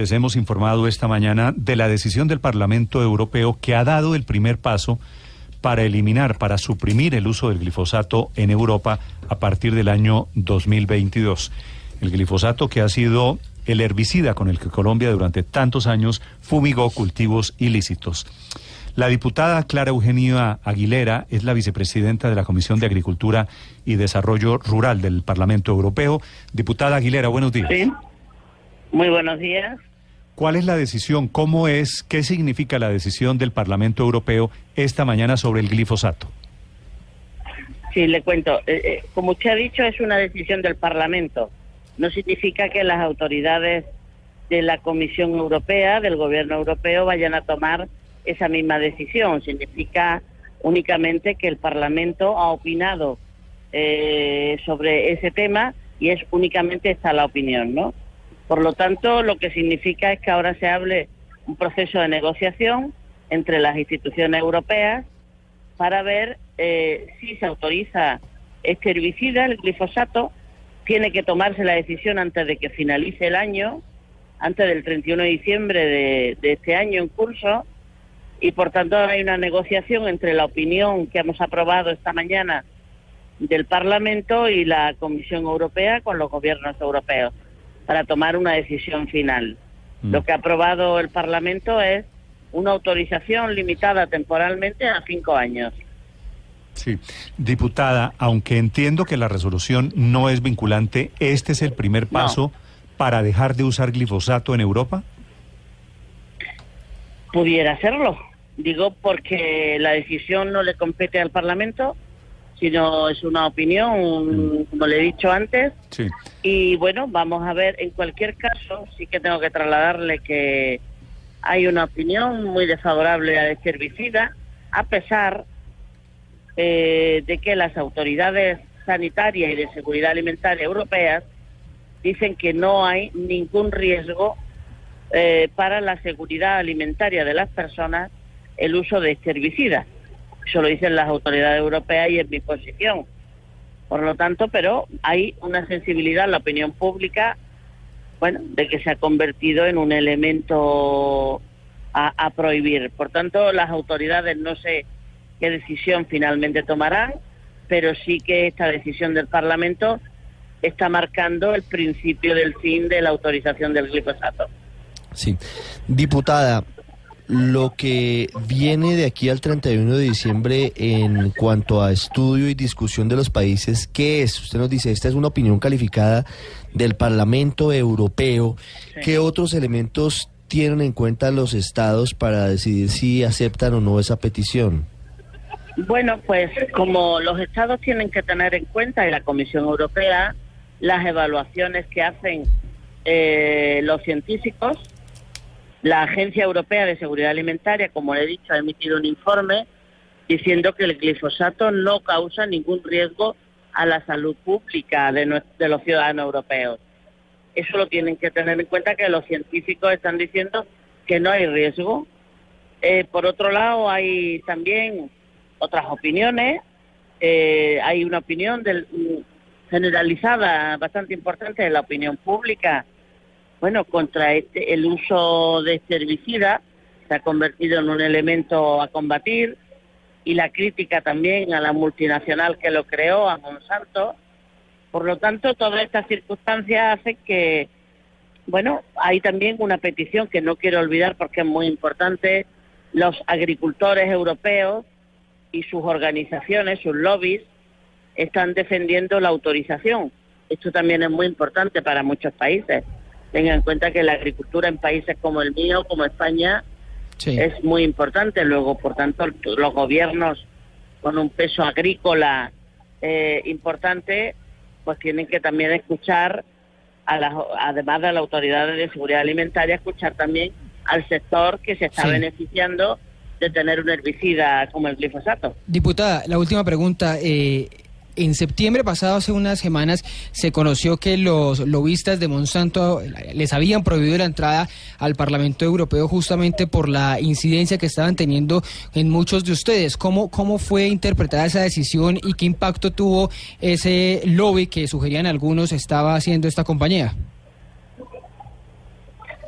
les hemos informado esta mañana de la decisión del Parlamento Europeo que ha dado el primer paso para eliminar, para suprimir el uso del glifosato en Europa a partir del año 2022. El glifosato que ha sido el herbicida con el que Colombia durante tantos años fumigó cultivos ilícitos. La diputada Clara Eugenia Aguilera es la vicepresidenta de la Comisión de Agricultura y Desarrollo Rural del Parlamento Europeo. Diputada Aguilera, buenos días. Sí. Muy buenos días. ¿Cuál es la decisión? ¿Cómo es? ¿Qué significa la decisión del Parlamento Europeo esta mañana sobre el glifosato? Sí, le cuento. Eh, eh, como usted ha dicho, es una decisión del Parlamento. No significa que las autoridades de la Comisión Europea, del Gobierno Europeo, vayan a tomar esa misma decisión. Significa únicamente que el Parlamento ha opinado eh, sobre ese tema y es únicamente esta la opinión, ¿no? Por lo tanto, lo que significa es que ahora se hable un proceso de negociación entre las instituciones europeas para ver eh, si se autoriza este herbicida, el glifosato, tiene que tomarse la decisión antes de que finalice el año, antes del 31 de diciembre de, de este año en curso, y por tanto hay una negociación entre la opinión que hemos aprobado esta mañana del Parlamento y la Comisión Europea con los gobiernos europeos para tomar una decisión final. Mm. Lo que ha aprobado el Parlamento es una autorización limitada temporalmente a cinco años. Sí, diputada, aunque entiendo que la resolución no es vinculante, ¿este es el primer No. paso para dejar de usar glifosato en Europa? Pudiera serlo, digo porque la decisión no le compete al Parlamento, sino es una opinión, como le he dicho antes, Sí. Y bueno, vamos a ver, en cualquier caso, sí que tengo que trasladarle que hay una opinión muy desfavorable a este herbicida, a pesar eh, de que las autoridades sanitarias y de seguridad alimentaria europeas dicen que no hay ningún riesgo eh, para la seguridad alimentaria de las personas el uso de este herbicida. Eso lo dicen las autoridades europeas y es mi posición. Por lo tanto, pero hay una sensibilidad en la opinión pública, bueno, de que se ha convertido en un elemento a, a prohibir. Por tanto, las autoridades no sé qué decisión finalmente tomarán, pero sí que esta decisión del Parlamento está marcando el principio del fin de la autorización del glifosato. Sí. Diputada, lo que viene de aquí al 31 de diciembre en cuanto a estudio y discusión de los países, ¿qué es? Usted nos dice, esta es una opinión calificada del Parlamento Europeo. Sí. ¿Qué otros elementos tienen en cuenta los estados para decidir si aceptan o no esa petición? Bueno, pues como los estados tienen que tener en cuenta y la Comisión Europea las evaluaciones que hacen eh, los científicos, la Agencia Europea de Seguridad Alimentaria, como he dicho, ha emitido un informe diciendo que el glifosato no causa ningún riesgo a la salud pública de, los ciudadanos europeos. Eso lo tienen que tener en cuenta que los científicos están diciendo que no hay riesgo. Eh, por otro lado, hay también otras opiniones. Eh, hay una opinión del, generalizada bastante importante de la opinión pública, bueno, contra este, el uso de este herbicida. Se ha convertido en un elemento a combatir y la crítica también a la multinacional que lo creó, a Monsanto. Por lo tanto, todas estas circunstancias hacen que, bueno, hay también una petición que no quiero olvidar porque es muy importante. Los agricultores europeos y sus organizaciones, sus lobbies, están defendiendo la autorización. Esto también es muy importante para muchos países. Tengan en cuenta que la agricultura en países como el mío, como España, Sí. es muy importante. Luego, por tanto, los gobiernos con un peso agrícola eh, importante, pues tienen que también escuchar, a las, además de las autoridades de seguridad alimentaria, escuchar también al sector que se está Sí. beneficiando de tener un herbicida como el glifosato. Diputada, la última pregunta. eh, en septiembre pasado, hace unas semanas, se conoció que los lobistas de Monsanto les habían prohibido la entrada al Parlamento Europeo justamente por la incidencia que estaban teniendo en muchos de ustedes. ¿Cómo, cómo fue interpretada esa decisión y qué impacto tuvo ese lobby que sugerían algunos estaba haciendo esta compañía?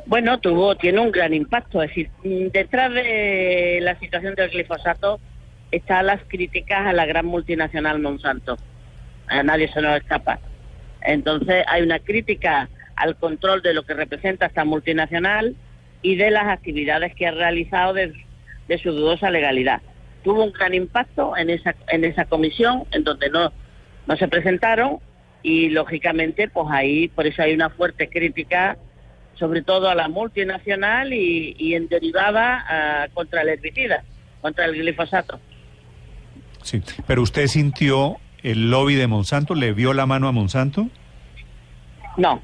Bueno, tuvo, tiene un gran impacto. Es decir, mm, detrás de la situación del glifosato están las críticas a la gran multinacional Monsanto. A nadie se nos escapa. Entonces hay una crítica al control de lo que representa esta multinacional y de las actividades que ha realizado de, su dudosa legalidad. Tuvo un gran impacto en esa, en esa comisión, en donde no, no se presentaron y lógicamente pues ahí por eso hay una fuerte crítica sobre todo a la multinacional y, y en derivada contra el herbicida, contra el glifosato. Sí, pero usted sintió el lobby de Monsanto, le vio la mano a Monsanto? No.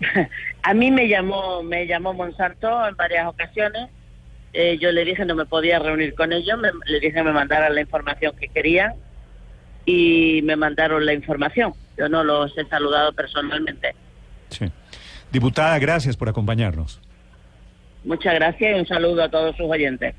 a mí me llamó, me llamó Monsanto en varias ocasiones. Eh, yo le dije no me podía reunir con ellos, me- le dije que me mandaran la información que querían y me mandaron la información. Yo no los he saludado personalmente. Sí. Diputada, gracias por acompañarnos. Muchas gracias y un saludo a todos sus oyentes.